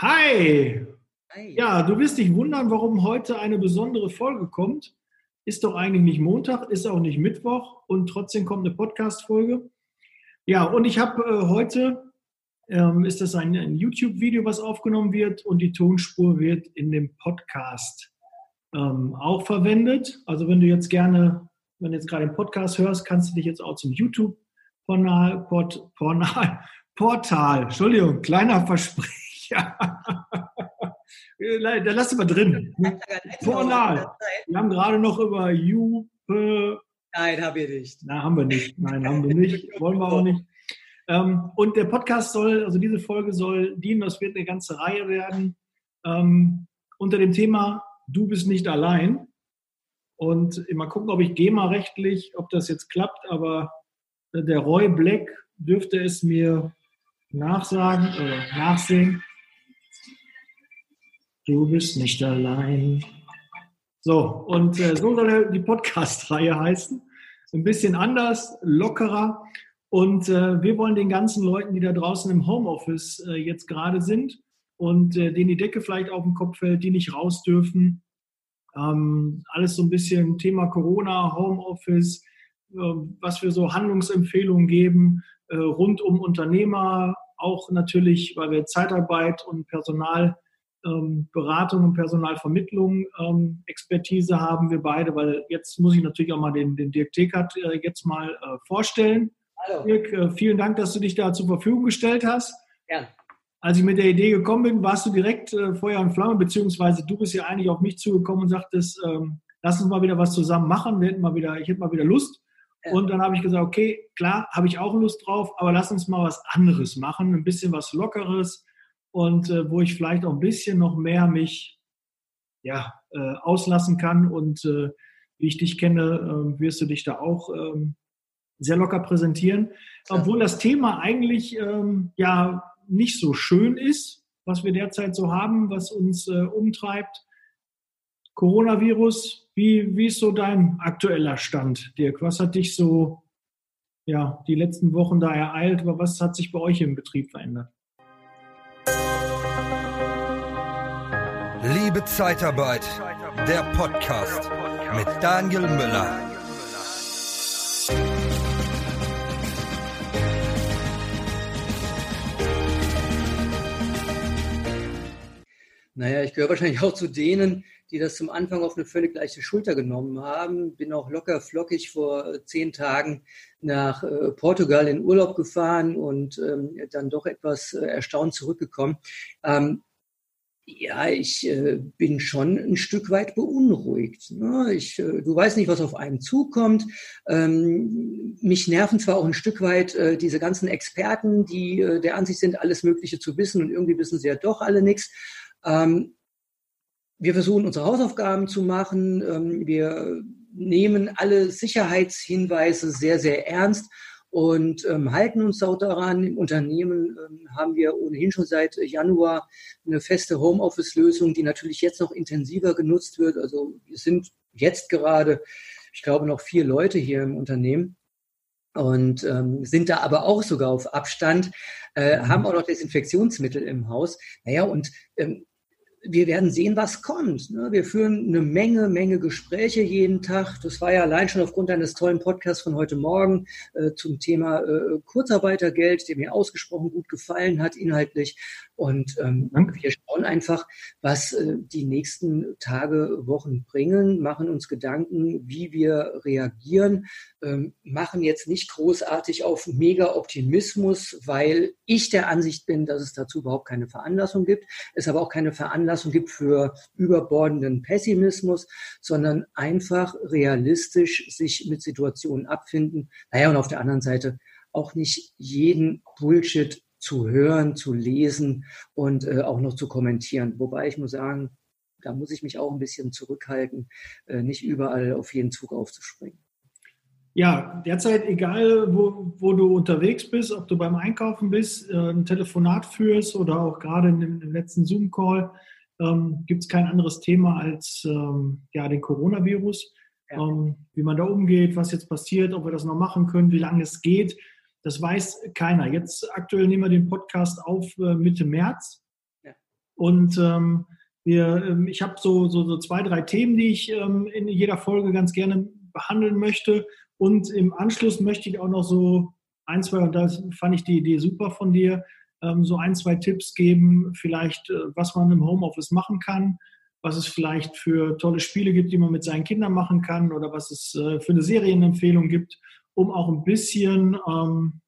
Hi! Hi! Ja, du wirst dich wundern, warum heute eine besondere Folge kommt. Ist doch eigentlich nicht Montag, ist auch nicht Mittwoch und trotzdem kommt eine Podcast-Folge. Ja, und ich habe äh, heute, ähm, ist das ein, ein YouTube-Video, was aufgenommen wird und die Tonspur wird in dem Podcast ähm, auch verwendet. Also wenn du jetzt gerne, wenn du jetzt gerade den Podcast hörst, kannst du dich jetzt auch zum YouTube-Portal, Port, Portal, Portal, Entschuldigung, kleiner Versprecher ja. Da lass mal drin. Pornal. Wir haben gerade noch über Jupe. Nein, haben wir nicht. Nein, haben wir nicht. Nein, haben wir nicht. Wollen wir auch nicht. Ähm, und der Podcast soll, also diese Folge soll dienen, das wird eine ganze Reihe werden, ähm, unter dem Thema Du bist nicht allein. Und mal gucken, ob ich GEMA-rechtlich, ob das jetzt klappt, aber der Roy Black dürfte es mir nachsagen oder nachsehen. Du bist nicht allein. So, und äh, so soll die Podcast-Reihe heißen. Ein bisschen anders, lockerer. Und äh, wir wollen den ganzen Leuten, die da draußen im Homeoffice äh, jetzt gerade sind und äh, denen die Decke vielleicht auf den Kopf fällt, die nicht raus dürfen, ähm, alles so ein bisschen Thema Corona, Homeoffice, äh, was wir so Handlungsempfehlungen geben äh, rund um Unternehmer, auch natürlich, weil wir Zeitarbeit und Personal Beratung und Personalvermittlung ähm, Expertise haben wir beide, weil jetzt muss ich natürlich auch mal den, den Dirk Tekert äh, jetzt mal äh, vorstellen. Hallo. Dirk, äh, vielen Dank, dass du dich da zur Verfügung gestellt hast. Ja. Als ich mit der Idee gekommen bin, warst du direkt äh, Feuer und Flamme, beziehungsweise du bist ja eigentlich auf mich zugekommen und sagtest, ähm, lass uns mal wieder was zusammen machen. Wir hätten mal wieder, ich hätte mal wieder Lust. Ja. Und dann habe ich gesagt, okay, klar, habe ich auch Lust drauf, aber lass uns mal was anderes machen, ein bisschen was Lockeres, und äh, wo ich vielleicht auch ein bisschen noch mehr mich ja, äh, auslassen kann. Und äh, wie ich dich kenne, ähm, wirst du dich da auch ähm, sehr locker präsentieren. Obwohl das Thema eigentlich ähm, ja nicht so schön ist, was wir derzeit so haben, was uns äh, umtreibt. Coronavirus, wie, wie ist so dein aktueller Stand, Dirk? Was hat dich so ja, die letzten Wochen da ereilt? Was hat sich bei euch im Betrieb verändert? Liebe Zeitarbeit, der Podcast mit Daniel Müller. Naja, ich gehöre wahrscheinlich auch zu denen, die das zum Anfang auf eine völlig leichte Schulter genommen haben. Bin auch locker flockig vor zehn Tagen nach äh, Portugal in Urlaub gefahren und ähm, dann doch etwas äh, erstaunt zurückgekommen. Ähm, ja, ich äh, bin schon ein Stück weit beunruhigt. Ne? Ich, äh, du weißt nicht, was auf einen zukommt. Ähm, mich nerven zwar auch ein Stück weit äh, diese ganzen Experten, die äh, der Ansicht sind, alles Mögliche zu wissen und irgendwie wissen sie ja doch alle nichts. Ähm, wir versuchen unsere Hausaufgaben zu machen. Ähm, wir nehmen alle Sicherheitshinweise sehr, sehr ernst und ähm, halten uns auch daran. Im Unternehmen ähm, haben wir ohnehin schon seit Januar eine feste Homeoffice-Lösung, die natürlich jetzt noch intensiver genutzt wird. Also wir sind jetzt gerade, ich glaube, noch vier Leute hier im Unternehmen und ähm, sind da aber auch sogar auf Abstand, äh, haben auch noch Desinfektionsmittel im Haus. Naja, und ähm, wir werden sehen, was kommt. Ne? Wir führen eine Menge, Menge Gespräche jeden Tag. Das war ja allein schon aufgrund eines tollen Podcasts von heute Morgen äh, zum Thema äh, Kurzarbeitergeld, der mir ausgesprochen gut gefallen hat inhaltlich. Und ähm, wir schauen einfach, was äh, die nächsten Tage, Wochen bringen, machen uns Gedanken, wie wir reagieren, ähm, machen jetzt nicht großartig auf mega Optimismus, weil ich der Ansicht bin, dass es dazu überhaupt keine Veranlassung gibt, es aber auch keine Veranlassung gibt für überbordenden Pessimismus, sondern einfach realistisch sich mit Situationen abfinden. Naja, und auf der anderen Seite auch nicht jeden Bullshit zu hören, zu lesen und äh, auch noch zu kommentieren. Wobei ich muss sagen, da muss ich mich auch ein bisschen zurückhalten, äh, nicht überall auf jeden Zug aufzuspringen. Ja, derzeit, egal wo, wo du unterwegs bist, ob du beim Einkaufen bist, äh, ein Telefonat führst oder auch gerade in dem letzten Zoom-Call, ähm, gibt es kein anderes Thema als ähm, ja, den Coronavirus. Ja. Ähm, wie man da umgeht, was jetzt passiert, ob wir das noch machen können, wie lange es geht. Das weiß keiner. Jetzt aktuell nehmen wir den Podcast auf äh, Mitte März. Ja. Und ähm, wir, ähm, ich habe so, so, so zwei, drei Themen, die ich ähm, in jeder Folge ganz gerne behandeln möchte. Und im Anschluss möchte ich auch noch so ein, zwei, und da fand ich die Idee super von dir, ähm, so ein, zwei Tipps geben, vielleicht, äh, was man im Homeoffice machen kann, was es vielleicht für tolle Spiele gibt, die man mit seinen Kindern machen kann oder was es äh, für eine Serienempfehlung gibt, um auch ein bisschen ähm,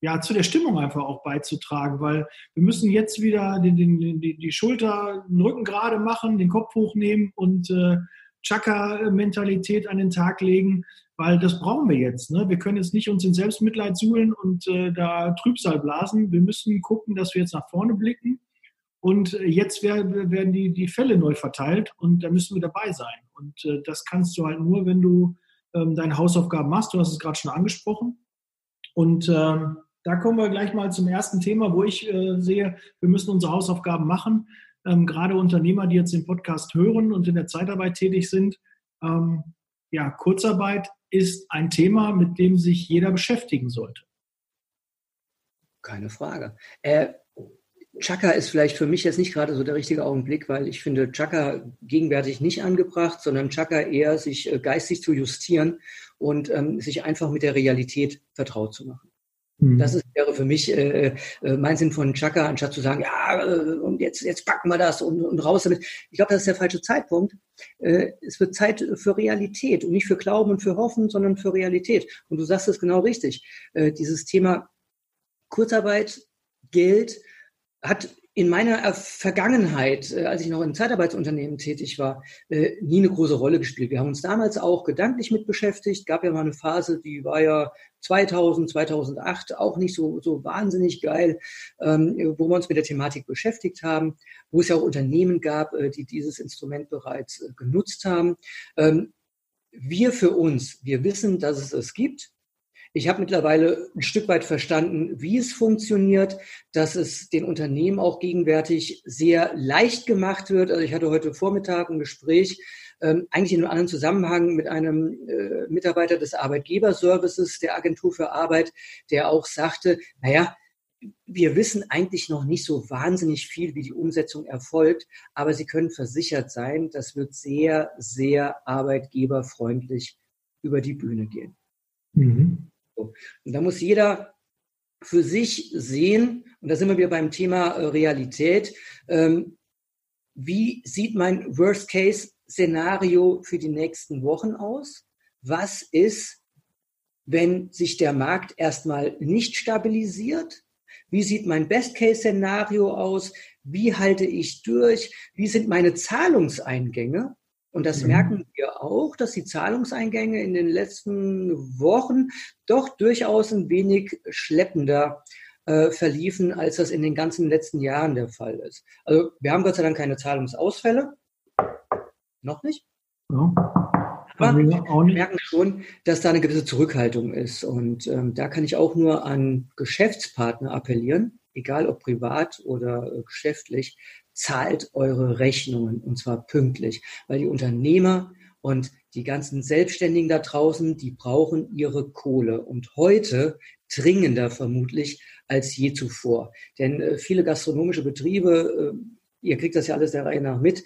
ja, zu der Stimmung einfach auch beizutragen, weil wir müssen jetzt wieder den, den, die, die Schulter, den Rücken gerade machen, den Kopf hochnehmen und äh, Chaka-Mentalität an den Tag legen, weil das brauchen wir jetzt. Ne? Wir können jetzt nicht uns in Selbstmitleid suhlen und äh, da Trübsal blasen. Wir müssen gucken, dass wir jetzt nach vorne blicken. Und äh, jetzt werden, werden die, die Fälle neu verteilt und da müssen wir dabei sein. Und äh, das kannst du halt nur, wenn du ähm, deine Hausaufgaben machst. Du hast es gerade schon angesprochen. Und ähm, da kommen wir gleich mal zum ersten Thema, wo ich äh, sehe, wir müssen unsere Hausaufgaben machen. Ähm, gerade Unternehmer, die jetzt den Podcast hören und in der Zeitarbeit tätig sind, ähm, ja, Kurzarbeit ist ein Thema, mit dem sich jeder beschäftigen sollte. Keine Frage. Äh, Chaka ist vielleicht für mich jetzt nicht gerade so der richtige Augenblick, weil ich finde Chaka gegenwärtig nicht angebracht, sondern Chaka eher sich äh, geistig zu justieren und ähm, sich einfach mit der Realität vertraut zu machen. Mhm. Das ist, wäre für mich äh, äh, mein Sinn von Chaka, anstatt zu sagen, ja, äh, und jetzt, jetzt packen wir das und, und raus damit. Ich glaube, das ist der falsche Zeitpunkt. Äh, es wird Zeit für Realität und nicht für Glauben und für Hoffen, sondern für Realität. Und du sagst es genau richtig. Äh, dieses Thema Kurzarbeit, Geld hat in meiner Vergangenheit, äh, als ich noch in Zeitarbeitsunternehmen tätig war, äh, nie eine große Rolle gespielt. Wir haben uns damals auch gedanklich mit beschäftigt. Gab ja mal eine Phase, die war ja 2000, 2008 auch nicht so, so wahnsinnig geil, ähm, wo wir uns mit der Thematik beschäftigt haben, wo es ja auch Unternehmen gab, äh, die dieses Instrument bereits genutzt haben. Ähm, wir für uns, wir wissen, dass es es gibt. Ich habe mittlerweile ein Stück weit verstanden, wie es funktioniert, dass es den Unternehmen auch gegenwärtig sehr leicht gemacht wird. Also ich hatte heute Vormittag ein Gespräch, ähm, eigentlich in einem anderen Zusammenhang mit einem äh, Mitarbeiter des Arbeitgeberservices der Agentur für Arbeit, der auch sagte, naja, wir wissen eigentlich noch nicht so wahnsinnig viel, wie die Umsetzung erfolgt, aber Sie können versichert sein, das wird sehr, sehr arbeitgeberfreundlich über die Bühne gehen. Mhm. Und da muss jeder für sich sehen, und da sind wir wieder beim Thema äh, Realität, ähm, wie sieht mein Worst-Case-Szenario für die nächsten Wochen aus? Was ist, wenn sich der Markt erstmal nicht stabilisiert? Wie sieht mein Best-Case-Szenario aus? Wie halte ich durch? Wie sind meine Zahlungseingänge? Und das mhm. merken wir auch, dass die Zahlungseingänge in den letzten Wochen doch durchaus ein wenig schleppender äh, verliefen, als das in den ganzen letzten Jahren der Fall ist. Also wir haben Gott sei Dank keine Zahlungsausfälle. Noch nicht. Ja. Aber wir merken schon, dass da eine gewisse Zurückhaltung ist. Und ähm, da kann ich auch nur an Geschäftspartner appellieren, egal ob privat oder äh, geschäftlich, zahlt eure Rechnungen und zwar pünktlich, weil die Unternehmer und die ganzen Selbstständigen da draußen, die brauchen ihre Kohle und heute dringender vermutlich als je zuvor. Denn äh, viele gastronomische Betriebe, äh, ihr kriegt das ja alles der Reihe nach mit,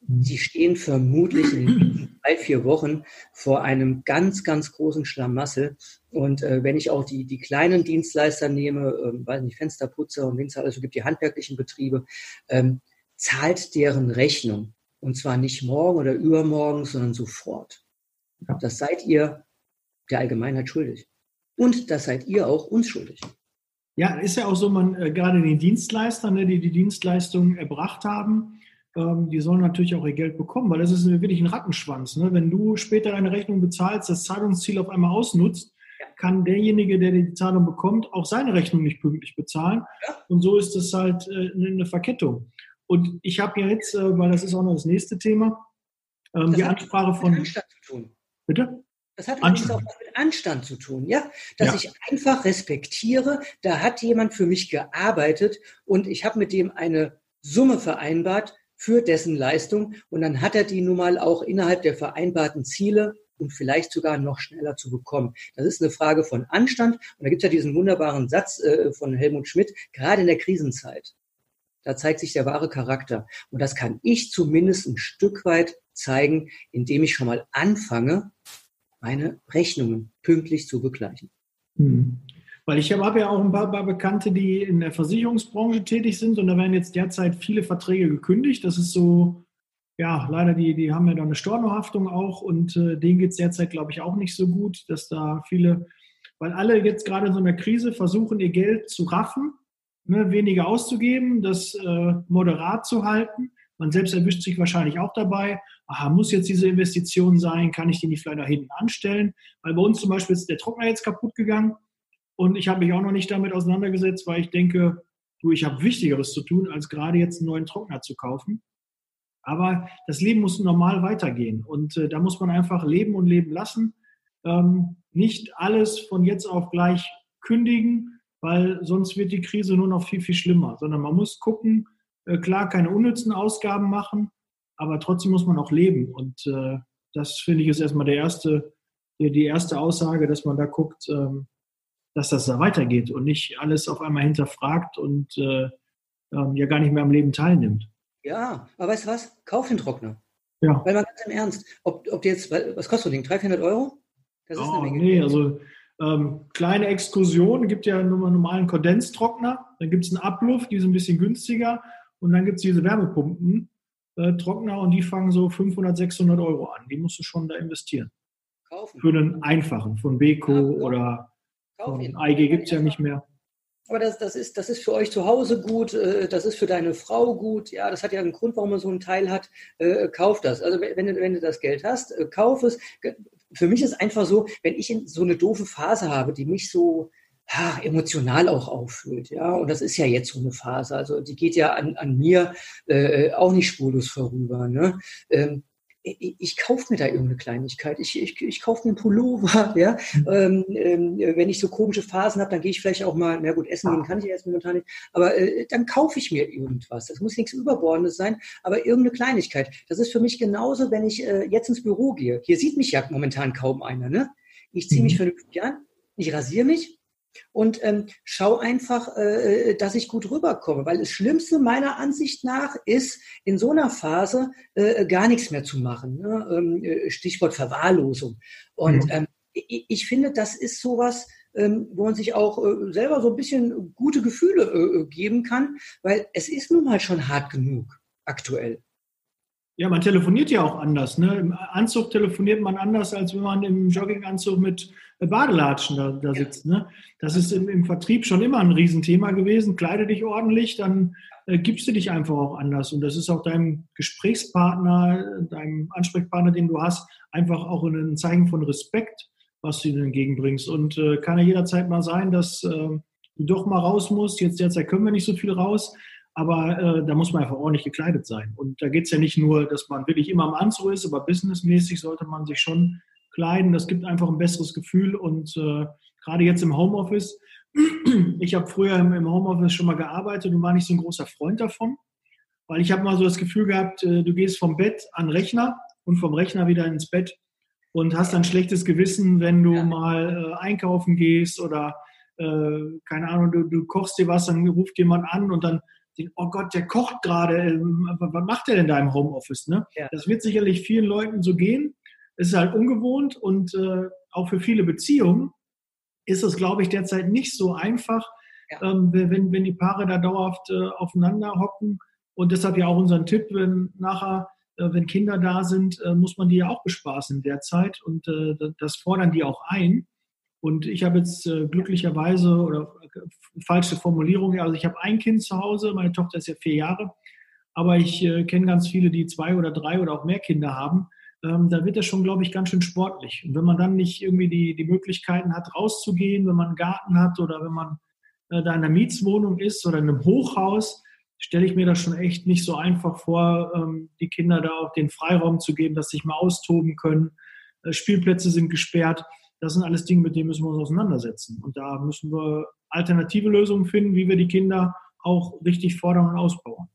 die stehen vermutlich in drei, vier Wochen vor einem ganz, ganz großen Schlamassel. Und äh, wenn ich auch die, die kleinen Dienstleister nehme, äh, weiß nicht, Fensterputzer und Winzer, also gibt die handwerklichen Betriebe, ähm, zahlt deren Rechnung. Und zwar nicht morgen oder übermorgen, sondern sofort. Ja. Das seid ihr der Allgemeinheit schuldig. Und das seid ihr auch uns schuldig. Ja, ist ja auch so, man äh, gerade die Dienstleister, ne, die die Dienstleistungen erbracht haben, ähm, die sollen natürlich auch ihr Geld bekommen, weil das ist wirklich ein Rattenschwanz. Ne? Wenn du später deine Rechnung bezahlst, das Zahlungsziel auf einmal ausnutzt, kann derjenige, der die Zahlung bekommt, auch seine Rechnung nicht pünktlich bezahlen. Und so ist es halt äh, eine Verkettung. Und ich habe ja jetzt, äh, weil das ist auch noch das nächste Thema, ähm, die Ansprache von. Anstand zu tun. Bitte? Das hat übrigens auch mit Anstand zu tun, ja? Dass ja. ich einfach respektiere, da hat jemand für mich gearbeitet und ich habe mit dem eine Summe vereinbart, für dessen Leistung und dann hat er die nun mal auch innerhalb der vereinbarten Ziele und vielleicht sogar noch schneller zu bekommen. Das ist eine Frage von Anstand und da gibt es ja diesen wunderbaren Satz äh, von Helmut Schmidt, gerade in der Krisenzeit Da zeigt sich der wahre Charakter. Und das kann ich zumindest ein Stück weit zeigen, indem ich schon mal anfange, meine Rechnungen pünktlich zu begleichen. Hm. Weil ich habe ja auch ein paar, paar, Bekannte, die in der Versicherungsbranche tätig sind und da werden jetzt derzeit viele Verträge gekündigt. Das ist so, ja, leider, die, die haben ja da eine Stornohaftung auch und äh, denen geht es derzeit, glaube ich, auch nicht so gut, dass da viele, weil alle jetzt gerade in so einer Krise versuchen, ihr Geld zu raffen, ne, weniger auszugeben, das äh, moderat zu halten. Man selbst erwischt sich wahrscheinlich auch dabei. Aha, muss jetzt diese Investition sein? Kann ich die nicht vielleicht da hinten anstellen? Weil bei uns zum Beispiel ist der Trockner jetzt kaputt gegangen und ich habe mich auch noch nicht damit auseinandergesetzt, weil ich denke, du, ich habe Wichtigeres zu tun, als gerade jetzt einen neuen Trockner zu kaufen. Aber das Leben muss normal weitergehen und äh, da muss man einfach leben und leben lassen. Ähm, nicht alles von jetzt auf gleich kündigen, weil sonst wird die Krise nur noch viel, viel schlimmer, sondern man muss gucken, äh, klar, keine unnützen Ausgaben machen, aber trotzdem muss man auch leben. Und äh, das finde ich ist erstmal der erste, die erste Aussage, dass man da guckt, ähm, dass das da weitergeht und nicht alles auf einmal hinterfragt und äh, ähm, ja gar nicht mehr am Leben teilnimmt. Ja, aber weißt du was? Kauf den Trockner. Ja. Weil man ganz im Ernst, ob, ob der jetzt, was kostet so ein Ding? 300, 400 Euro? Das ist oh, eine Menge. Nee, also ähm, kleine Exkursion, gibt ja nur einen normalen Kondenstrockner, dann gibt es einen Abluft, die ist ein bisschen günstiger und dann gibt es diese Wärmepumpen, äh, Trockner und die fangen so 500, 600 Euro an. Die musst du schon da investieren. Kaufen. Für einen einfachen, von Beko ja, oder ihn. IG gibt es ja nicht mehr. Aber das, das, ist, das ist für euch zu Hause gut, äh, das ist für deine Frau gut. Ja, das hat ja einen Grund, warum man so einen Teil hat. Äh, kauf das. Also wenn wenn du das Geld hast, äh, kauf es. Für mich ist einfach so, wenn ich so eine doofe Phase habe, die mich so ja, emotional auch auffüllt, ja, und das ist ja jetzt so eine Phase, also die geht ja an, an mir äh, auch nicht spurlos vorüber, ne? Ähm, ich, ich kaufe mir da irgendeine Kleinigkeit. Ich, ich, ich kaufe mir einen Pullover, ja. Mhm. Ähm, äh, wenn ich so komische Phasen habe, dann gehe ich vielleicht auch mal, na gut, essen gehen kann ich jetzt momentan nicht, aber äh, dann kaufe ich mir irgendwas. Das muss nichts Überbordendes sein, aber irgendeine Kleinigkeit. Das ist für mich genauso, wenn ich äh, jetzt ins Büro gehe. Hier sieht mich ja momentan kaum einer, ne? Ich ziehe mich mhm. vernünftig an, ich rasiere mich, und ähm, schau einfach, äh, dass ich gut rüberkomme, weil das Schlimmste meiner Ansicht nach ist, in so einer Phase äh, gar nichts mehr zu machen. Ne? Ähm, äh, Stichwort Verwahrlosung. Und mhm. ähm, ich, ich, finde, das ist sowas, ähm, wo man sich auch äh, selber so ein bisschen gute Gefühle äh, geben kann, weil es ist nun mal schon hart genug aktuell. Ja, man telefoniert ja auch anders. Ne? Im Anzug telefoniert man anders, als wenn man im Jogginganzug mit Badelatschen da, da sitzt. Ne? Das ist im, im, Vertrieb schon immer ein Riesenthema gewesen. Kleide dich ordentlich, dann äh, gibst du dich einfach auch anders. Und das ist auch deinem Gesprächspartner, deinem Ansprechpartner, den du hast, einfach auch ein Zeichen von Respekt, was du ihnen entgegenbringst. Und äh, kann ja jederzeit mal sein, dass äh, du doch mal raus musst. Jetzt derzeit können wir nicht so viel raus. Aber äh, da muss man einfach ordentlich gekleidet sein. Und da geht es ja nicht nur, dass man wirklich immer am Anzug ist, aber businessmäßig sollte man sich schon kleiden. Das gibt einfach ein besseres Gefühl. Und äh, gerade jetzt im Homeoffice, ich habe früher im, Homeoffice schon mal gearbeitet und war nicht so ein großer Freund davon, weil ich habe mal so das Gefühl gehabt, äh, du gehst vom Bett an den Rechner und vom Rechner wieder ins Bett und hast dann schlechtes Gewissen, wenn du ja. mal äh, einkaufen gehst oder äh, keine Ahnung, du, du kochst dir was, dann ruft jemand an und dann oh Gott, der kocht gerade, ähm, was macht der denn da im Homeoffice? Ne? Ja. Das wird sicherlich vielen Leuten so gehen. Es ist halt ungewohnt und äh, auch für viele Beziehungen ist es, glaube ich, derzeit nicht so einfach, ja. ähm, wenn, wenn die Paare da dauerhaft äh, aufeinander hocken. Und deshalb ja auch unseren Tipp, wenn nachher, äh, wenn Kinder da sind, äh, muss man die ja auch bespaßen derzeit. Und äh, das fordern die auch ein. Und ich habe jetzt äh, glücklicherweise oder äh, falsche Formulierung, also ich habe ein Kind zu Hause, meine Tochter ist ja vier Jahre, aber ich kenne ganz viele, die zwei oder drei oder auch mehr Kinder haben ähm, da wird das schon, glaube ich, ganz schön sportlich. Und wenn man dann nicht irgendwie die, die Möglichkeiten hat, rauszugehen, wenn man einen Garten hat oder wenn man äh, da in einer Mietswohnung ist oder in einem Hochhaus, stelle ich mir das schon echt nicht so einfach vor, ähm, die Kinder da auch den Freiraum zu geben, dass sie sich mal austoben können. Äh, Spielplätze sind gesperrt. Das sind alles Dinge, mit denen müssen wir uns auseinandersetzen. Und da müssen wir alternative Lösungen finden, wie wir die Kinder auch richtig fordern und ausbauen.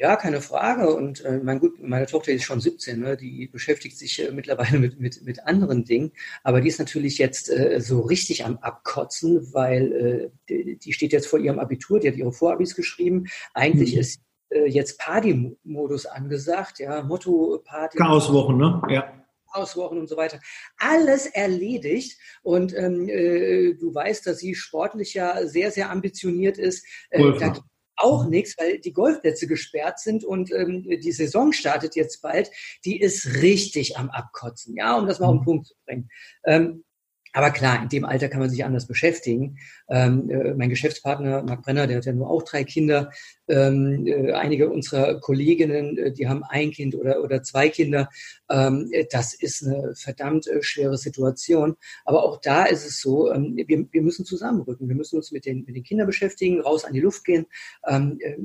Ja, keine Frage. Und äh, mein gut, meine Tochter ist schon 17, ne? die beschäftigt sich äh, mittlerweile mit, mit, mit anderen Dingen. Aber die ist natürlich jetzt äh, so richtig am Abkotzen, weil äh, die, die steht jetzt vor ihrem Abitur, die hat ihre Vorabis geschrieben. Eigentlich mhm. ist äh, jetzt Party-Modus angesagt, ja, Motto-Party. Chaoswochen, ne? Ja. Chaoswochen und so weiter. Alles erledigt. Und ähm, äh, du weißt, dass sie sportlich ja sehr, sehr ambitioniert ist. Äh, da auch nichts, weil die Golfplätze gesperrt sind und ähm, die Saison startet jetzt bald. Die ist richtig am Abkotzen, ja, um das mal auf den mhm. Punkt zu bringen. Ähm, aber klar, in dem Alter kann man sich anders beschäftigen. Ähm, äh, mein Geschäftspartner Marc Brenner, der hat ja nur auch drei Kinder. Ähm, äh, einige unserer Kolleginnen, äh, die haben ein Kind oder, oder zwei Kinder. Ähm, äh, das ist eine verdammt schwere Situation. Aber auch da ist es so, ähm, wir, wir müssen zusammenrücken. Wir müssen uns mit den, mit den Kindern beschäftigen, raus an die Luft gehen. Ähm, äh,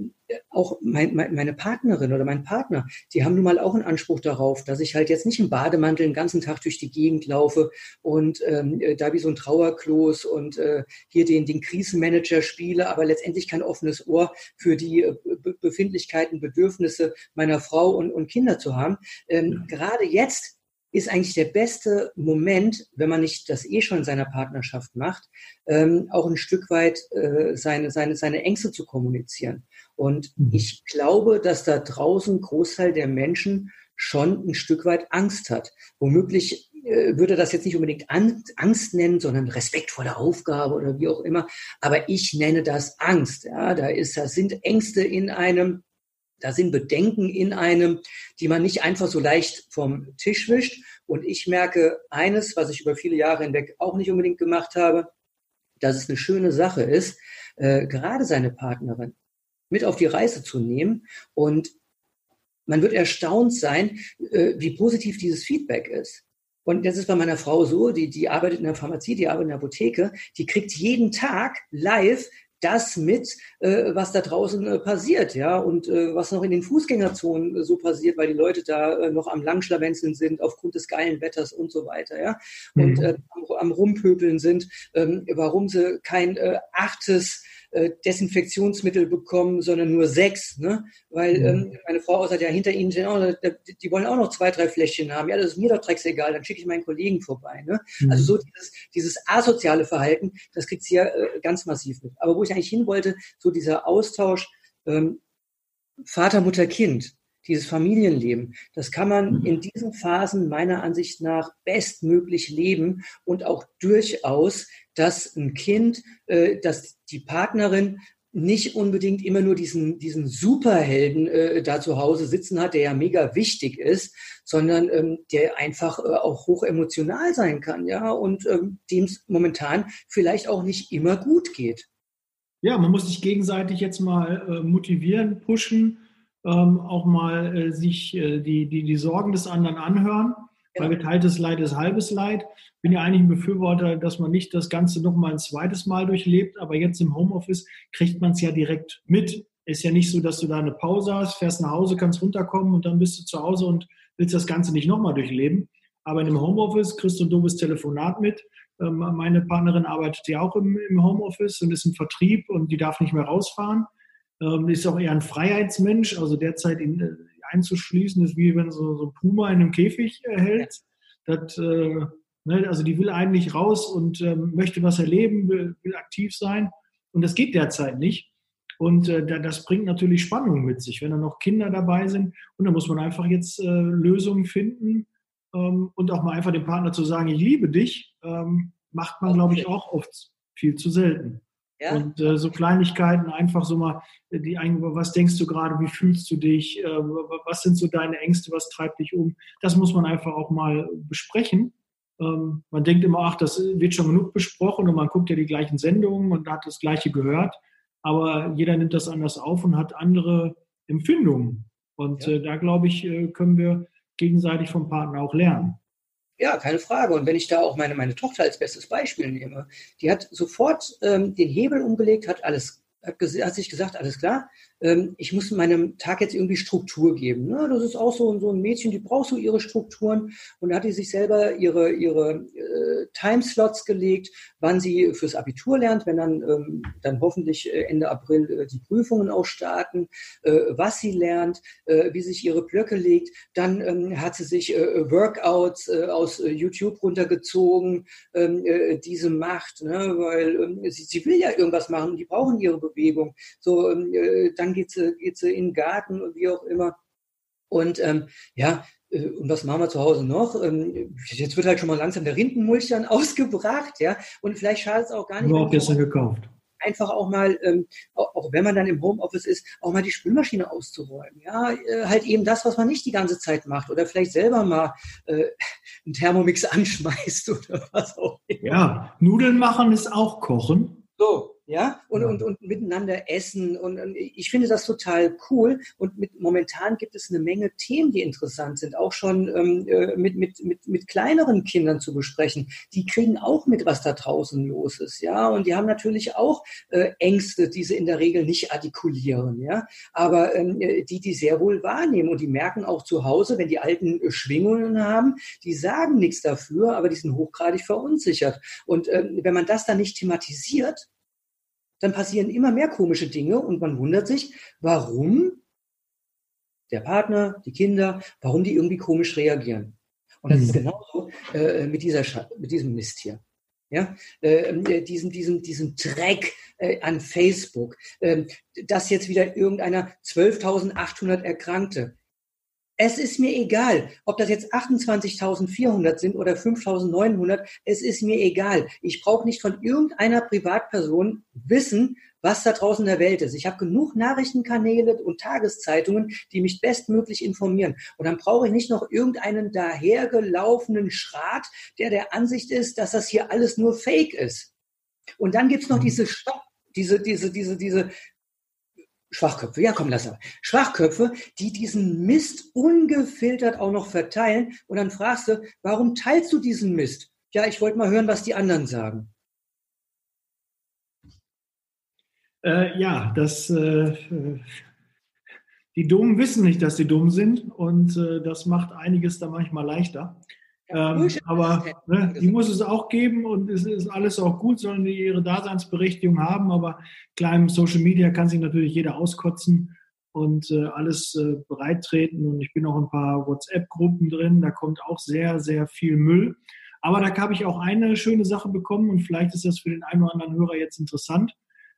auch mein, mein, meine Partnerin oder mein Partner, die haben nun mal auch einen Anspruch darauf, dass ich halt jetzt nicht im Bademantel den ganzen Tag durch die Gegend laufe und ähm, da wie so ein Trauerklos und äh, hier den, den Krisenmanager spiele, aber letztendlich kein offenes Ohr für die äh, Befindlichkeiten, Bedürfnisse meiner Frau und, und Kinder zu haben. Ähm, ja. Gerade jetzt ist eigentlich der beste Moment, wenn man nicht das eh schon in seiner Partnerschaft macht, ähm, auch ein Stück weit äh, seine, seine, seine Ängste zu kommunizieren. Und mhm. ich glaube, dass da draußen Großteil der Menschen schon ein Stück weit Angst hat. Womöglich äh, würde das jetzt nicht unbedingt Angst nennen, sondern respektvolle Aufgabe oder wie auch immer. Aber ich nenne das Angst. Ja, da ist, da sind Ängste in einem, da sind Bedenken in einem, die man nicht einfach so leicht vom Tisch wischt. Und ich merke eines, was ich über viele Jahre hinweg auch nicht unbedingt gemacht habe, dass es eine schöne Sache ist, äh, gerade seine Partnerin mit auf die Reise zu nehmen und man wird erstaunt sein, äh, wie positiv dieses Feedback ist. Und das ist bei meiner Frau so, die, die arbeitet in der Pharmazie, die arbeitet in der Apotheke, die kriegt jeden Tag live das mit, äh, was da draußen äh, passiert, ja, und äh, was noch in den Fußgängerzonen äh, so passiert, weil die Leute da äh, noch am Langschlawenzeln sind aufgrund des geilen Wetters und so weiter, ja, und mhm. äh, am, am Rumpöbeln sind, ähm, warum sie kein achtes äh, Desinfektionsmittel bekommen, sondern nur sechs, ne? Weil mhm. ähm, meine Frau sagt ja hinter ihnen, oh, die wollen auch noch zwei, drei Fläschchen haben. Ja, das ist mir doch drecksegal, dann schicke ich meinen Kollegen vorbei. Ne? Mhm. Also so dieses, dieses asoziale Verhalten, das kriegt sie ja äh, ganz massiv mit. Aber wo ich eigentlich hin wollte, so dieser Austausch ähm, Vater, Mutter, Kind, dieses Familienleben, das kann man mhm. in diesen Phasen meiner Ansicht nach bestmöglich leben und auch durchaus, dass ein Kind, äh, dass die Partnerin nicht unbedingt immer nur diesen, diesen Superhelden äh, da zu Hause sitzen hat, der ja mega wichtig ist, sondern ähm, der einfach äh, auch hoch emotional sein kann, ja, und ähm, dem es momentan vielleicht auch nicht immer gut geht. Ja, man muss sich gegenseitig jetzt mal äh, motivieren, pushen ähm, auch mal äh, sich äh, die, die, die Sorgen des anderen anhören, weil geteiltes Leid ist halbes Leid. Bin ja eigentlich ein Befürworter, dass man nicht das Ganze nochmal ein zweites Mal durchlebt, aber jetzt im Homeoffice kriegt man es ja direkt mit. Ist ja nicht so, dass du da eine Pause hast, fährst nach Hause, kannst runterkommen und dann bist du zu Hause und willst das Ganze nicht nochmal durchleben. Aber in dem Homeoffice kriegst du ein doofes Telefonat mit. Ähm, meine Partnerin arbeitet ja auch im Homeoffice und ist im Vertrieb und die darf nicht mehr rausfahren ähm, ist auch eher ein Freiheitsmensch, also derzeit ihn äh, einzuschließen, ist wie wenn so, so ein Puma in einem Käfig äh, hält. Das, äh, ne, also die will eigentlich raus und ähm, möchte was erleben, will, will, aktiv sein. Und das geht derzeit nicht. Und äh, das bringt natürlich Spannung mit sich, wenn da noch Kinder dabei sind. Und da muss man einfach jetzt äh, Lösungen finden ähm, und auch mal einfach dem Partner zu sagen, ich liebe dich, ähm, macht man, glaube ich, auch oft viel zu selten. Ja. Und äh, so Kleinigkeiten einfach so mal, die was denkst du gerade, wie fühlst du dich, äh, was sind so deine Ängste, was treibt dich um? Das muss man einfach auch mal besprechen. Ähm, man denkt immer, ach, das wird schon genug besprochen und man guckt ja die gleichen Sendungen und hat das Gleiche gehört. Aber jeder nimmt das anders auf und hat andere Empfindungen. Und ja. äh, da, glaube ich, äh, können wir gegenseitig vom Partner auch lernen. Ja, keine Frage. Und wenn ich da auch meine, meine Tochter als bestes Beispiel nehme, die hat sofort ähm, den Hebel umgelegt, hat alles, hat, sich gesagt, alles klar, ähm, ich muss meinem Tag jetzt irgendwie Struktur geben. Ne? Das ist auch so, so ein Mädchen, die braucht so ihre Strukturen. Und da hat die sich selber ihre, ihre äh, Timeslots gelegt, wann sie fürs Abitur lernt, wenn dann, ähm, dann hoffentlich äh, Ende April äh, die Prüfungen auch starten, äh, was sie lernt, äh, wie sich ihre Blöcke legt. Dann ähm, hat sie sich äh, Workouts äh, aus YouTube runtergezogen, ähm, äh, diese macht, ne? weil äh, sie, sie will ja irgendwas machen, die brauchen ihre Be Bewegung. So, ähm, äh, dann geht sie, geht sie in den Garten und wie auch immer. Und ähm, ja, äh, und was machen wir zu Hause noch? Ähm, jetzt wird halt schon mal langsam der Rindenmulch dann ausgebracht, ja. Und vielleicht schadet es auch gar nicht. Nur auch gestern gekauft einfach auch mal, ähm, auch, wenn man dann im Homeoffice ist, auch mal die Spülmaschine auszuräumen. Ja, äh, halt eben das, was man nicht die ganze Zeit macht. Oder vielleicht selber mal äh, einen Thermomix anschmeißt oder was auch immer. Ja, Nudeln machen ist auch Kochen. So, ja, und, ja. Und, und miteinander essen. Und, und, ich finde das total cool. Und mit, momentan gibt es eine Menge Themen, die interessant sind, auch schon ähm, äh, mit, mit, mit, mit kleineren Kindern zu besprechen. Die kriegen auch mit, was da draußen los ist. Ja, und die haben natürlich auch äh, Ängste, die sie in der Regel nicht artikulieren. Ja, aber ähm, äh, die, die sehr wohl wahrnehmen und die merken auch zu Hause, wenn die alten äh, Schwingungen haben, die sagen nichts dafür, aber die sind hochgradig verunsichert. Und ähm, wenn man das dann nicht thematisiert, dann passieren immer mehr komische Dinge und man wundert sich, warum der Partner, die Kinder, warum die irgendwie komisch reagieren. Und das ist mhm. genauso äh, mit, dieser mit diesem Mist hier. Ja, äh, diesen, diesen, diesen Dreck äh, an Facebook, äh, dass jetzt wieder irgendeiner 12.800 Erkrankte, es ist mir egal, ob das jetzt 28.400 sind oder 5.900. Es ist mir egal. Ich brauche nicht von irgendeiner Privatperson wissen, was da draußen in der Welt ist. Ich habe genug Nachrichtenkanäle und Tageszeitungen, die mich bestmöglich informieren. Und dann brauche ich nicht noch irgendeinen dahergelaufenen Schrat, der der Ansicht ist, dass das hier alles nur Fake ist. Und dann gibt's noch mhm. diese Stopp, diese, diese, diese, diese Schwachköpfe, ja komm, lass mal. Schwachköpfe, die diesen Mist ungefiltert auch noch verteilen und dann fragst du, warum teilst du diesen Mist? Ja, ich wollte mal hören, was die anderen sagen. Äh, ja, das, äh, die Dummen wissen nicht, dass sie dumm sind und äh, das macht einiges da manchmal leichter. Ähm, aber ne, die muss es auch geben und es ist alles auch gut, sollen die ihre Daseinsberechtigung haben, aber klar im Social Media kann sich natürlich jeder auskotzen und äh, alles äh, bereittreten. Und ich bin auch ein paar WhatsApp-Gruppen drin, da kommt auch sehr, sehr viel Müll. Aber da habe ich auch eine schöne Sache bekommen und vielleicht ist das für den einen oder anderen Hörer jetzt interessant,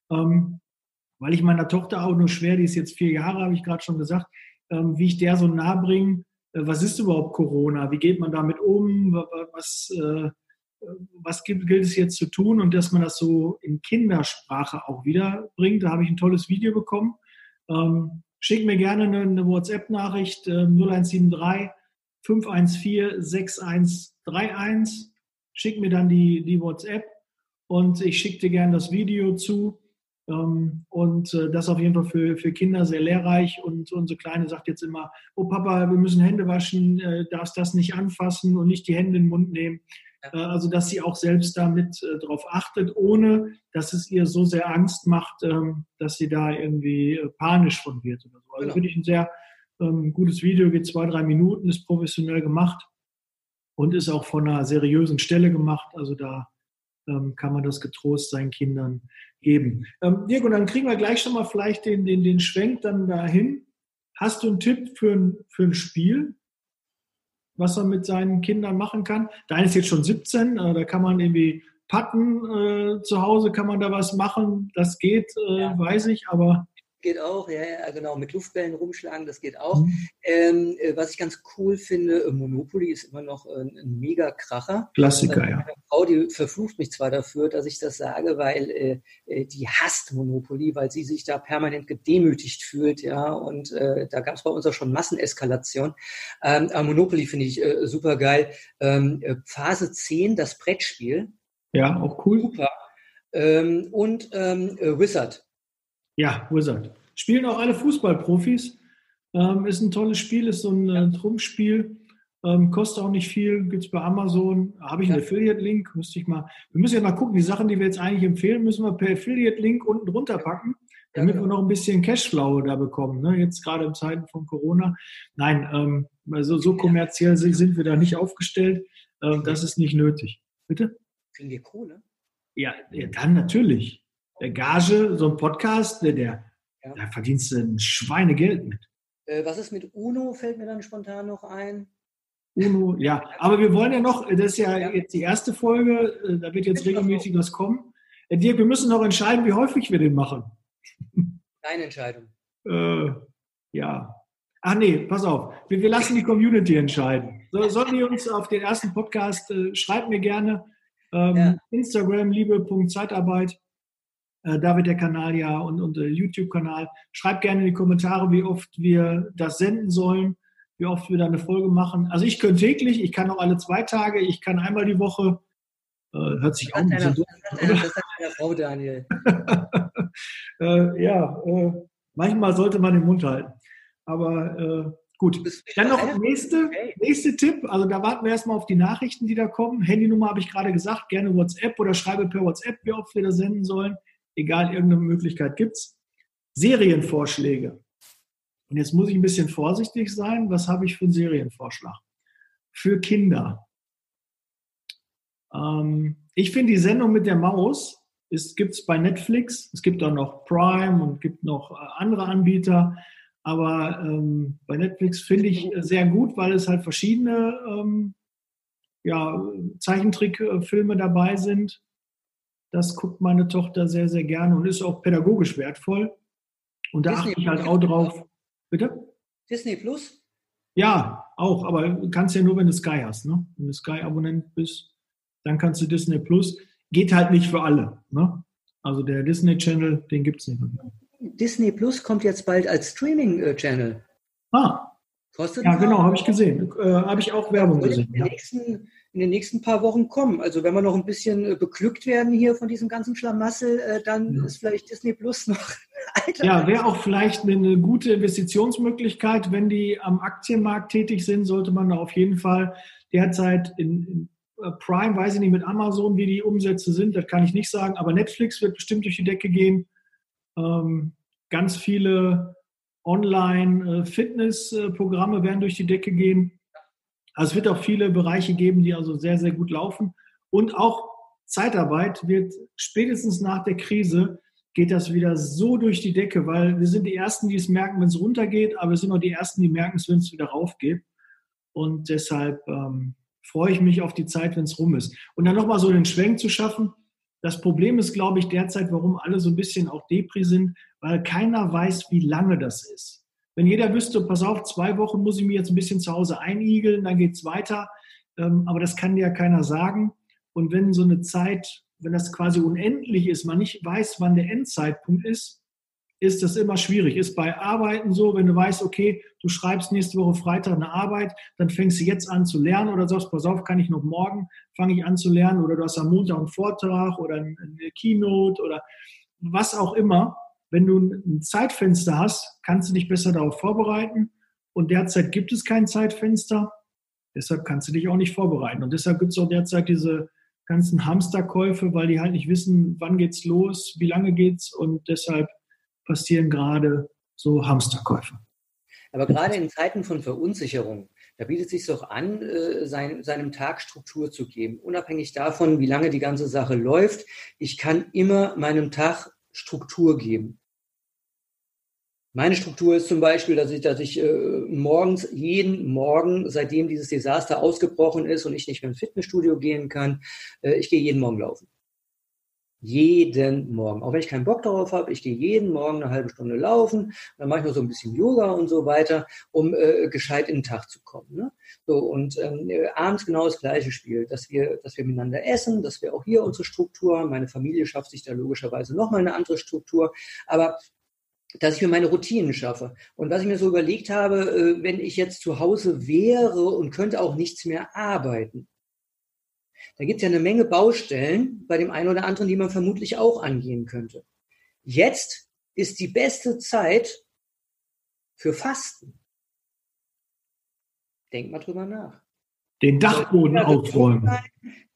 ähm, weil ich meiner Tochter auch nur schwer, die ist jetzt vier Jahre, habe ich gerade schon gesagt, ähm, wie ich der so nah bringe, was ist überhaupt Corona? Wie geht man damit um? Was, äh, was gilt, gilt es jetzt zu tun? Und dass man das so in Kindersprache auch wiederbringt. Da habe ich ein tolles Video bekommen. Ähm, schick mir gerne eine, eine WhatsApp-Nachricht äh, 0173 514 6131. Schick mir dann die, die WhatsApp und ich schicke dir gerne das Video zu. Ähm, und äh, das auf jeden Fall für, für Kinder sehr lehrreich. Und unsere Kleine sagt jetzt immer, oh Papa, wir müssen Hände waschen, äh, darfst das nicht anfassen und nicht die Hände in den Mund nehmen. Äh, also dass sie auch selbst damit darauf achtet, ohne dass es ihr so sehr Angst macht, ähm, dass sie da irgendwie panisch von wird. Oder so. Also genau. finde ich ein sehr ähm, gutes Video, geht zwei, drei Minuten, ist professionell gemacht und ist auch von einer seriösen Stelle gemacht. Also da kann man das getrost seinen Kindern geben. Ähm, Dirk, und dann kriegen wir gleich schon mal vielleicht den, den, den Schwenk dann dahin. Hast du einen Tipp für ein, für ein Spiel, was man mit seinen Kindern machen kann? Dein ist jetzt schon 17, äh, da kann man irgendwie patten äh, zu Hause, kann man da was machen. Das geht, äh, ja. weiß ich, aber geht auch, ja, ja, genau, mit Luftbällen rumschlagen, das geht auch. Mhm. Ähm, äh, was ich ganz cool finde, äh, Monopoly ist immer noch ein, ein mega Kracher. Klassiker, äh, ja. Meine Frau, die verflucht mich zwar dafür, dass ich das sage, weil äh, äh, die hasst Monopoly, weil sie sich da permanent gedemütigt fühlt, ja, und äh, da gab es bei uns auch schon Masseneskalation. Ähm, aber Monopoly finde ich äh, super geil. Ähm, Phase 10, das Brettspiel. Ja, auch cool. Super. Ähm, und ähm, Wizard ja, Wizard. Spielen auch alle Fußballprofis. Ähm, ist ein tolles Spiel, ist so ein äh, Trumpfspiel. Ähm, kostet auch nicht viel, gibt es bei Amazon. Habe ich einen ja. Affiliate-Link? Müsste ich mal. Wir müssen ja mal gucken, die Sachen, die wir jetzt eigentlich empfehlen, müssen wir per Affiliate-Link unten drunter packen, damit ja, genau. wir noch ein bisschen Cashflow da bekommen. Ne? Jetzt gerade in Zeiten von Corona. Nein, ähm, also so kommerziell sind wir da nicht aufgestellt. Ähm, das ist nicht nötig. Bitte? Kriegen wir Kohle? Ja, ja dann natürlich Gage, so ein Podcast, der, der ja. da verdienst du ein Schweinegeld mit. Äh, was ist mit UNO, fällt mir dann spontan noch ein. UNO, ja. Aber wir wollen ja noch, das ist ja, ja. jetzt die erste Folge, äh, da wird jetzt regelmäßig was kommen. Äh, Dirk, wir müssen noch entscheiden, wie häufig wir den machen. Deine Entscheidung. Äh, ja. Ach nee, pass auf. Wir, wir lassen die Community entscheiden. So, sollen die uns auf den ersten Podcast, äh, schreibt mir gerne. Ähm, ja. Instagram, liebe.zeitarbeit. Äh, da wird der Kanal ja und, und der YouTube-Kanal. Schreibt gerne in die Kommentare, wie oft wir das senden sollen, wie oft wir da eine Folge machen. Also ich könnte täglich, ich kann auch alle zwei Tage, ich kann einmal die Woche. Äh, hört sich das auch ein bisschen durch. Das hat deine Frau, Daniel. äh, ja, äh, manchmal sollte man den Mund halten. Aber äh, gut. Dann noch nächste, nächste Tipp. Also da warten wir erstmal auf die Nachrichten, die da kommen. Handynummer habe ich gerade gesagt. Gerne WhatsApp oder schreibe per WhatsApp, wie oft wir da senden sollen. Egal, irgendeine Möglichkeit gibt es. Serienvorschläge. Und jetzt muss ich ein bisschen vorsichtig sein. Was habe ich für einen Serienvorschlag? Für Kinder. Ähm, ich finde die Sendung mit der Maus gibt es bei Netflix. Es gibt auch noch Prime und gibt noch äh, andere Anbieter. Aber ähm, bei Netflix finde ich sehr gut, weil es halt verschiedene ähm, ja, Zeichentrickfilme dabei sind. Das guckt meine Tochter sehr, sehr gerne und ist auch pädagogisch wertvoll. Und da Disney achte ich halt auch drauf. Bitte? Disney Plus? Ja, auch, aber du kannst ja nur, wenn du Sky hast. Ne? Wenn du Sky-Abonnent bist, dann kannst du Disney Plus. Geht halt nicht für alle. Ne? Also der Disney Channel, den gibt es nicht mehr. Disney Plus kommt jetzt bald als Streaming-Channel. Ah. Kostet ja, genau, habe ich gesehen. Äh, habe ich auch Werbung gesehen. In den, ja. nächsten, in den, nächsten, paar Wochen kommen. Also wenn wir noch ein bisschen äh, beglückt werden hier von diesem ganzen Schlamassel, äh, dann ja. ist vielleicht Disney Plus noch. Alter. Ja, wäre auch vielleicht eine gute Investitionsmöglichkeit. Wenn die am Aktienmarkt tätig sind, sollte man da auf jeden Fall derzeit in, in äh, Prime, weiß ich nicht, mit Amazon, wie die Umsätze sind, das kann ich nicht sagen, aber Netflix wird bestimmt durch die Decke gehen. Ähm, ganz viele Online-Fitness-Programme werden durch die Decke gehen. Also es wird auch viele Bereiche geben, die also sehr, sehr gut laufen. Und auch Zeitarbeit wird spätestens nach der Krise geht das wieder so durch die Decke, weil wir sind die Ersten, die es merken, wenn es runtergeht, aber wir sind auch die Ersten, die merken es, wenn es wieder raufgeht. Und deshalb ähm, freue ich mich auf die Zeit, wenn es rum ist. Und dann nochmal so den Schwenk zu schaffen, das Problem ist, glaube ich, derzeit, warum alle so ein bisschen auch Depri sind, weil keiner weiß, wie lange das ist. Wenn jeder wüsste, pass auf, zwei Wochen muss ich mir jetzt ein bisschen zu Hause einigeln, dann geht es weiter. Ähm, aber das kann ja keiner sagen. Und wenn so eine Zeit, wenn das quasi unendlich ist, man nicht weiß, wann der Endzeitpunkt ist, ist das immer schwierig. Ist bei Arbeiten so, wenn du weißt, okay, du schreibst nächste Woche Freitag eine Arbeit, dann fängst du jetzt an zu lernen oder sagst, pass auf, kann ich noch morgen, fange ich an zu lernen oder du hast am Montag einen Vortrag oder eine Keynote oder was auch immer. Wenn du ein Zeitfenster hast, kannst du dich besser darauf vorbereiten und derzeit gibt es kein Zeitfenster, deshalb kannst du dich auch nicht vorbereiten und deshalb gibt es auch derzeit diese ganzen Hamsterkäufe, weil die halt nicht wissen, wann geht's los, wie lange geht's und deshalb passieren gerade so Hamsterkäufe. Aber gerade in Zeiten von Verunsicherung, da bietet es sich doch an, äh, sein, seinem Tag Struktur zu geben. Unabhängig davon, wie lange die ganze Sache läuft, ich kann immer meinem Tag Struktur geben. Meine Struktur ist zum Beispiel, dass ich, dass ich äh, morgens, jeden Morgen, seitdem dieses Desaster ausgebrochen ist und ich nicht mehr ins Fitnessstudio gehen kann, äh, ich gehe jeden Morgen laufen. Jeden Morgen. Auch wenn ich keinen Bock darauf habe, ich gehe jeden Morgen eine halbe Stunde laufen, dann mache ich noch so ein bisschen Yoga und so weiter, um äh, gescheit in den Tag zu kommen. Ne? So, und ähm, äh, abends genau das gleiche Spiel, dass wir, dass wir miteinander essen, dass wir auch hier unsere Struktur haben. Meine Familie schafft sich da logischerweise nochmal eine andere Struktur. Aber dass ich mir meine Routinen schaffe. Und was ich mir so überlegt habe, äh, wenn ich jetzt zu Hause wäre und könnte auch nichts mehr arbeiten, da gibt es ja eine Menge Baustellen bei dem einen oder anderen, die man vermutlich auch angehen könnte. Jetzt ist die beste Zeit für Fasten. Denk mal drüber nach. Den Dachboden aufräumen.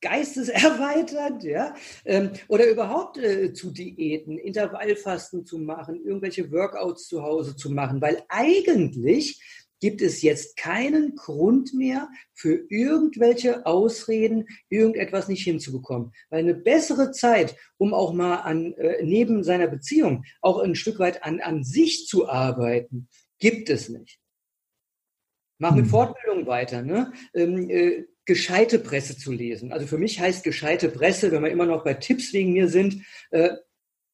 Geisteserweiternd, ja. Ähm, oder überhaupt äh, zu Diäten, Intervallfasten zu machen, irgendwelche Workouts zu Hause zu machen, weil eigentlich gibt es jetzt keinen Grund mehr für irgendwelche Ausreden, irgendetwas nicht hinzubekommen. Weil eine bessere Zeit, um auch mal an, äh, neben seiner Beziehung auch ein Stück weit an, an sich zu arbeiten, gibt es nicht. Mach mit hm. Fortbildung weiter, ne? Ähm, äh, gescheite Presse zu lesen. Also für mich heißt gescheite Presse, wenn wir immer noch bei Tipps wegen mir sind, äh,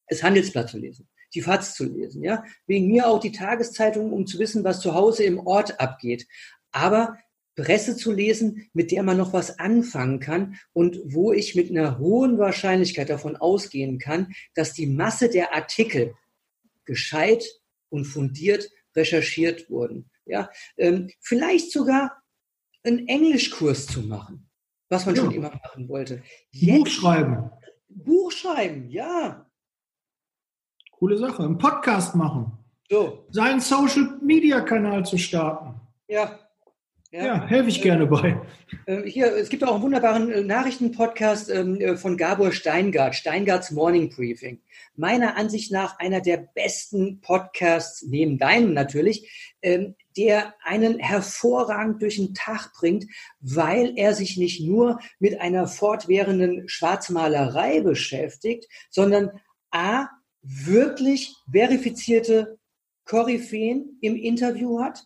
es Handelsblatt zu lesen. Die FAZ zu lesen, ja. Wegen mir auch die Tageszeitung, um zu wissen, was zu Hause im Ort abgeht. Aber Presse zu lesen, mit der man noch was anfangen kann und wo ich mit einer hohen Wahrscheinlichkeit davon ausgehen kann, dass die Masse der Artikel gescheit und fundiert recherchiert wurden. Ja, ähm, vielleicht sogar einen Englischkurs zu machen, was man ja. schon immer machen wollte. Jetzt, Buch schreiben. Buch schreiben, ja. Coole Sache. Einen Podcast machen. So. Seinen Social Media Kanal zu starten. Ja. Ja, ja helfe ich gerne bei. Ähm, hier, es gibt auch einen wunderbaren äh, Nachrichtenpodcast ähm, äh, von Gabor Steingart, Steingarts Morning Briefing. Meiner Ansicht nach einer der besten Podcasts, neben deinem natürlich, ähm, der einen hervorragend durch den Tag bringt, weil er sich nicht nur mit einer fortwährenden Schwarzmalerei beschäftigt, sondern a, wirklich verifizierte Koryphäen im Interview hat,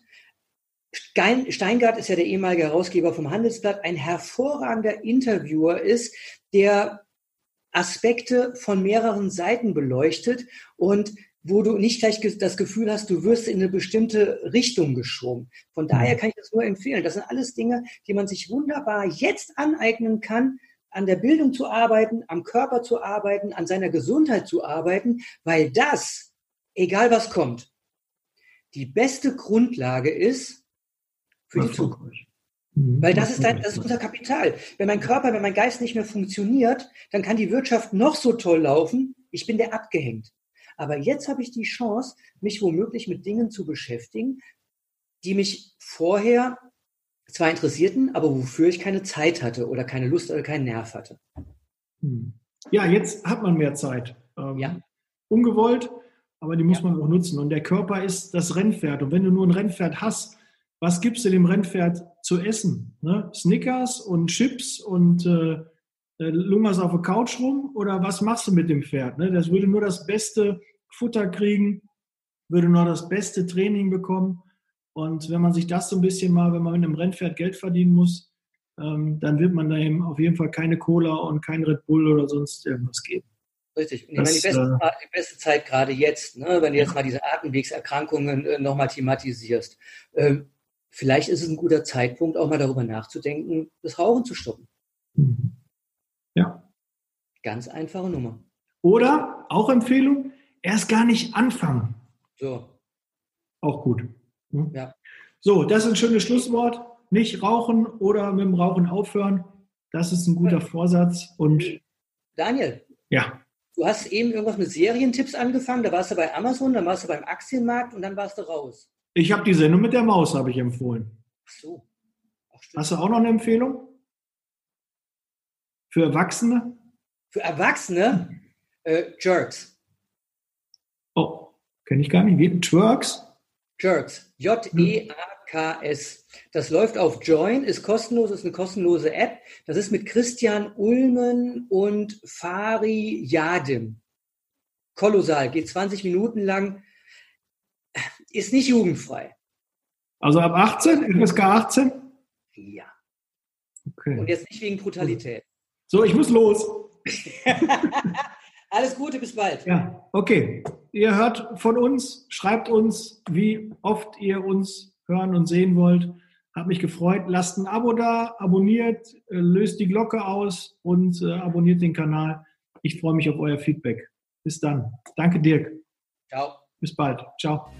Steingart ist ja der ehemalige Herausgeber vom Handelsblatt, ein hervorragender Interviewer ist, der Aspekte von mehreren Seiten beleuchtet und wo du nicht gleich das Gefühl hast, du wirst in eine bestimmte Richtung geschoben. Von daher kann ich das nur empfehlen. Das sind alles Dinge, die man sich wunderbar jetzt aneignen kann, an der Bildung zu arbeiten, am Körper zu arbeiten, an seiner Gesundheit zu arbeiten, weil das, egal was kommt, die beste Grundlage ist, für die Zukunft. Mhm. Weil das ist, dein, das ist unser Kapital. Wenn mein Körper, wenn mein Geist nicht mehr funktioniert, dann kann die Wirtschaft noch so toll laufen. Ich bin der abgehängt. Aber jetzt habe ich die Chance, mich womöglich mit Dingen zu beschäftigen, die mich vorher zwar interessierten, aber wofür ich keine Zeit hatte oder keine Lust oder keinen Nerv hatte. Hm. Ja, jetzt hat man mehr Zeit. Ähm, ja. Ungewollt, aber die muss ja. man auch nutzen. Und der Körper ist das Rennpferd. Und wenn du nur ein Rennpferd hast, was gibst du dem Rennpferd zu essen? Ne? Snickers und Chips und äh, äh, lungerst auf der Couch rum oder was machst du mit dem Pferd? Ne? Das würde nur das beste Futter kriegen, würde nur das beste Training bekommen. Und wenn man sich das so ein bisschen mal, wenn man mit einem Rennpferd Geld verdienen muss, ähm, dann wird man da eben auf jeden Fall keine Cola und kein Red Bull oder sonst irgendwas geben. Richtig. Und das, ich meine, die beste, äh, die beste, Zeit gerade jetzt, ne, wenn du jetzt mal diese Atemwegserkrankungen äh, nochmal thematisierst. Ähm, vielleicht ist es ein guter Zeitpunkt, auch mal darüber nachzudenken, das Rauchen zu stoppen. Mhm. Ja. Ganz einfache Nummer. Oder, auch Empfehlung, erst gar nicht anfangen. So. Auch gut. Hm? Ja. So, das ist ein schönes Schlusswort. Nicht rauchen oder mit dem Rauchen aufhören. Das ist ein guter Vorsatz. Und Daniel. Ja. Du hast eben irgendwas mit Serientipps angefangen. Da warst du bei Amazon, dann warst du beim Aktienmarkt und dann warst du raus. Ich habe die Sendung mit der Maus, habe ich empfohlen. Ach so. Ach, Hast du auch noch eine Empfehlung? Für Erwachsene? Für Erwachsene? Äh, Jerks. Oh, kenne ich gar nicht. Twerks? Jerks. J-E-A-K-S. Das läuft auf Join, ist kostenlos, ist eine kostenlose App. Das ist mit Christian Ulmen und Fari Yadim. Kolossal, geht 20 Minuten lang ist nicht jugendfrei. Also ab 18? FSK 18? Ja. Okay. Und jetzt nicht wegen Brutalität. So, ich muss los. Alles Gute, bis bald. Ja, okay. Ihr hört von uns, schreibt uns, wie oft ihr uns hören und sehen wollt. Hat mich gefreut. Lasst ein Abo da, abonniert, äh, löst die Glocke aus und äh, abonniert den Kanal. Ich freue mich auf euer Feedback. Bis dann. Danke, Dirk. Ciao. Bis bald. Ciao.